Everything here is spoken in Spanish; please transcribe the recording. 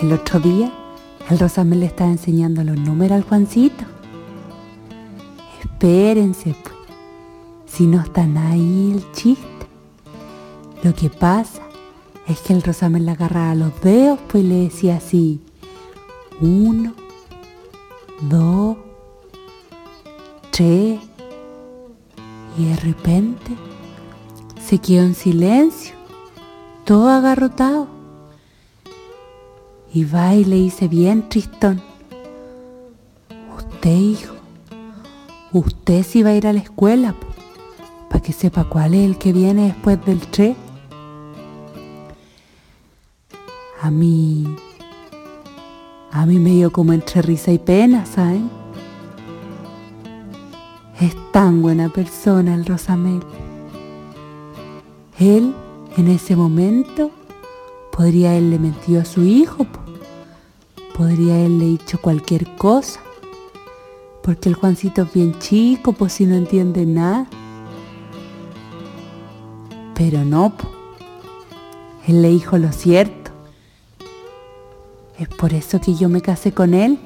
El otro día, el Rosamel le estaba enseñando los números al Juancito. Espérense, pues. Si no están ahí el chiste. Lo que pasa es que el Rosamel le agarraba los dedos, pues le decía así. Uno, dos, tres. Y de repente se quedó en silencio, todo agarrotado. Y va y le dice bien tristón. Usted, hijo, usted sí va a ir a la escuela, para que sepa cuál es el que viene después del 3. A mí, a mí me dio como entre risa y pena, ¿saben? Es tan buena persona el Rosamel. Él, en ese momento, podría haberle mentido a su hijo, podría haberle dicho cualquier cosa, porque el Juancito es bien chico, pues si no entiende nada. Pero no, él le dijo lo cierto. Es por eso que yo me casé con él.